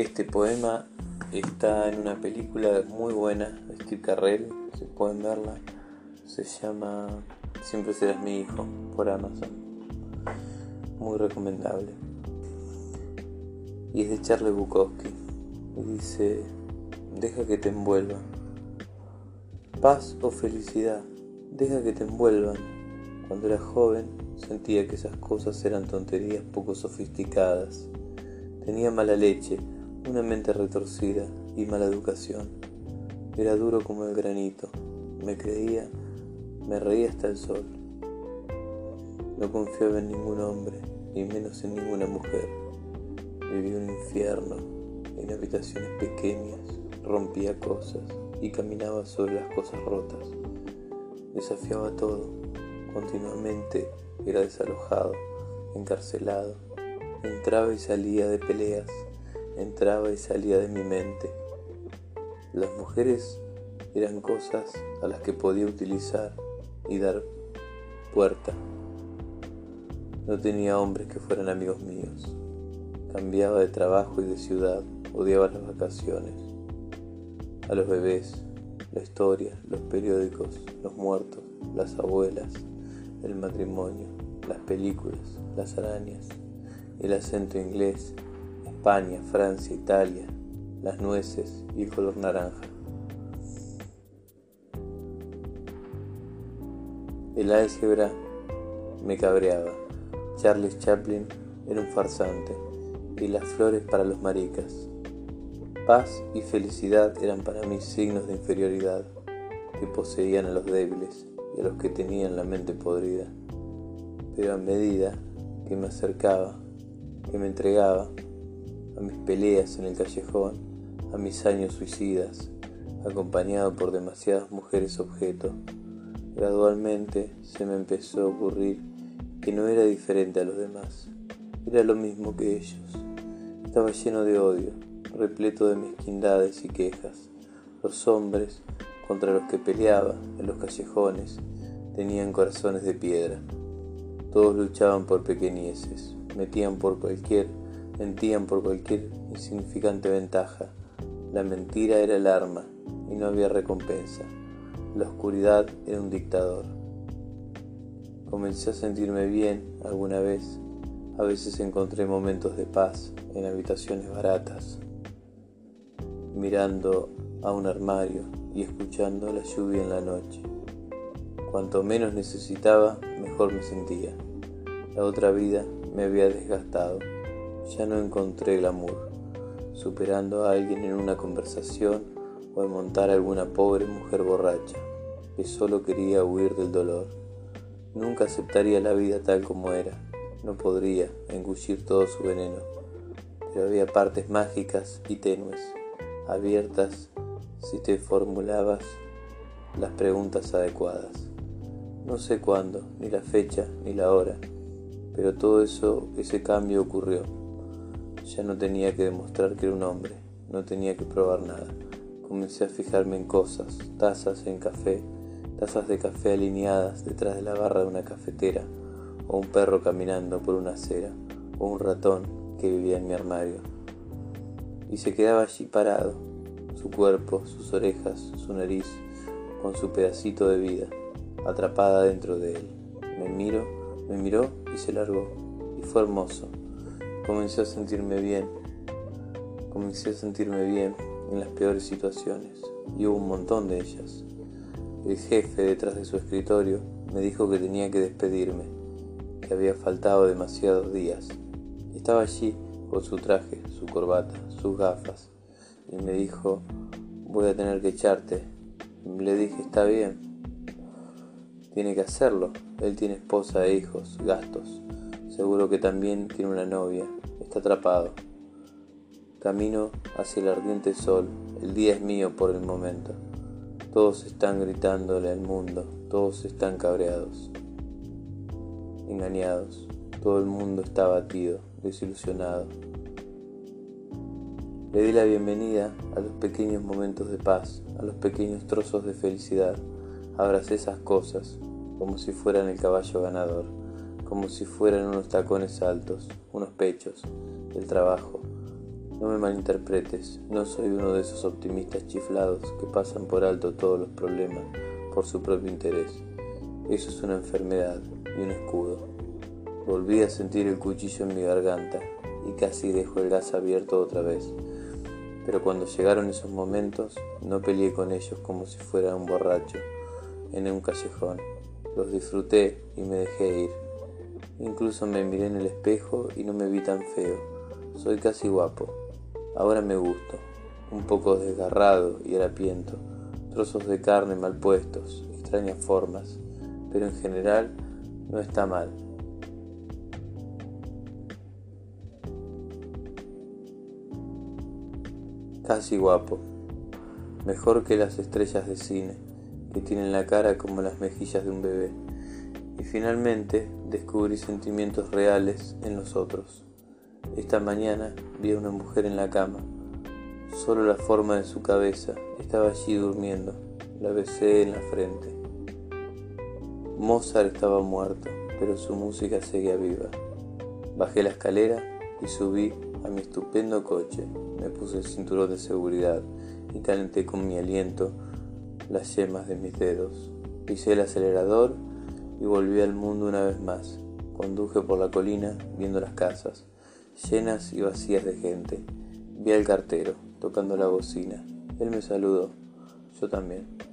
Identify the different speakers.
Speaker 1: Este poema está en una película muy buena Steve Carrell, si pueden verla. Se llama Siempre serás mi hijo por Amazon. Muy recomendable. Y es de Charlie Bukowski. Y dice, deja que te envuelva. Paz o felicidad, deja que te envuelvan. Cuando era joven sentía que esas cosas eran tonterías poco sofisticadas. Tenía mala leche, una mente retorcida y mala educación. Era duro como el granito. Me creía, me reía hasta el sol. No confiaba en ningún hombre, y menos en ninguna mujer. Vivía un infierno, en habitaciones pequeñas, rompía cosas y caminaba sobre las cosas rotas. Desafiaba todo, continuamente era desalojado, encarcelado, entraba y salía de peleas, entraba y salía de mi mente. Las mujeres eran cosas a las que podía utilizar y dar puerta. No tenía hombres que fueran amigos míos. Cambiaba de trabajo y de ciudad, odiaba las vacaciones, a los bebés, la historia, los periódicos, los muertos, las abuelas, el matrimonio, las películas, las arañas, el acento inglés, España, Francia, Italia, las nueces y el color naranja. El álgebra me cabreaba. Charles Chaplin era un farsante y las flores para los maricas. Paz y felicidad eran para mí signos de inferioridad que poseían a los débiles y a los que tenían la mente podrida. Pero a medida que me acercaba, que me entregaba a mis peleas en el callejón, a mis años suicidas, acompañado por demasiadas mujeres objeto, gradualmente se me empezó a ocurrir que no era diferente a los demás, era lo mismo que ellos. Estaba lleno de odio, repleto de mezquindades y quejas. Los hombres contra los que peleaba en los callejones tenían corazones de piedra. Todos luchaban por pequeñeces, metían por cualquier, mentían por cualquier insignificante ventaja. La mentira era el arma y no había recompensa. La oscuridad era un dictador. Comencé a sentirme bien alguna vez. A veces encontré momentos de paz en habitaciones baratas, mirando a un armario y escuchando la lluvia en la noche. Cuanto menos necesitaba, mejor me sentía. La otra vida me había desgastado. Ya no encontré glamour, superando a alguien en una conversación o en montar a alguna pobre mujer borracha que solo quería huir del dolor. Nunca aceptaría la vida tal como era. No podría engullir todo su veneno, pero había partes mágicas y tenues abiertas si te formulabas las preguntas adecuadas. No sé cuándo, ni la fecha, ni la hora, pero todo eso, ese cambio ocurrió. Ya no tenía que demostrar que era un hombre, no tenía que probar nada. Comencé a fijarme en cosas, tazas en café, tazas de café alineadas detrás de la barra de una cafetera, o un perro caminando por una acera, o un ratón que vivía en mi armario y se quedaba allí parado, su cuerpo, sus orejas, su nariz, con su pedacito de vida, atrapada dentro de él. Me miró, me miró y se largó, y fue hermoso. Comencé a sentirme bien, comencé a sentirme bien en las peores situaciones, y hubo un montón de ellas. El jefe detrás de su escritorio me dijo que tenía que despedirme, que había faltado demasiados días. Estaba allí con su traje, su corbata, sus gafas, y me dijo, voy a tener que echarte. Le dije, está bien, tiene que hacerlo. Él tiene esposa e hijos, gastos. Seguro que también tiene una novia. Está atrapado. Camino hacia el ardiente sol. El día es mío por el momento. Todos están gritándole al mundo. Todos están cabreados. Engañados. Todo el mundo está abatido, desilusionado. Le di la bienvenida a los pequeños momentos de paz, a los pequeños trozos de felicidad. Abracé esas cosas como si fueran el caballo ganador, como si fueran unos tacones altos, unos pechos, el trabajo, No me malinterpretes, no soy uno de esos optimistas chiflados que pasan por alto todos los problemas por su propio interés. Eso es una enfermedad y un escudo. Volví a sentir el cuchillo en mi garganta y casi dejo el gas abierto otra vez. Pero cuando llegaron esos momentos, no peleé con ellos como si fuera un borracho en un callejón. Los disfruté y me dejé ir. Incluso me miré en el espejo y no me vi tan feo. Soy casi guapo. Ahora me gusto. Un poco desgarrado y harapiento. Trozos de carne mal puestos, extrañas formas. Pero en general no está mal. Casi guapo. Mejor que las estrellas de cine, que tienen la cara como las mejillas de un bebé y finalmente descubrí sentimientos reales en los otros. Esta mañana vi a una mujer en la cama. Solo la forma de su cabeza estaba allí durmiendo. La besé en la frente. Mozart estaba muerto, pero su música seguía viva. Bajé la escalera y subí a mi estupendo coche. Me puse el cinturón de seguridad y calenté con mi aliento las yemas de mis dedos. Pisé el acelerador y volví al mundo una vez más. Conduje por la colina viendo las casas, llenas y vacías de gente. Vi al cartero tocando la bocina. Él me saludó, yo también.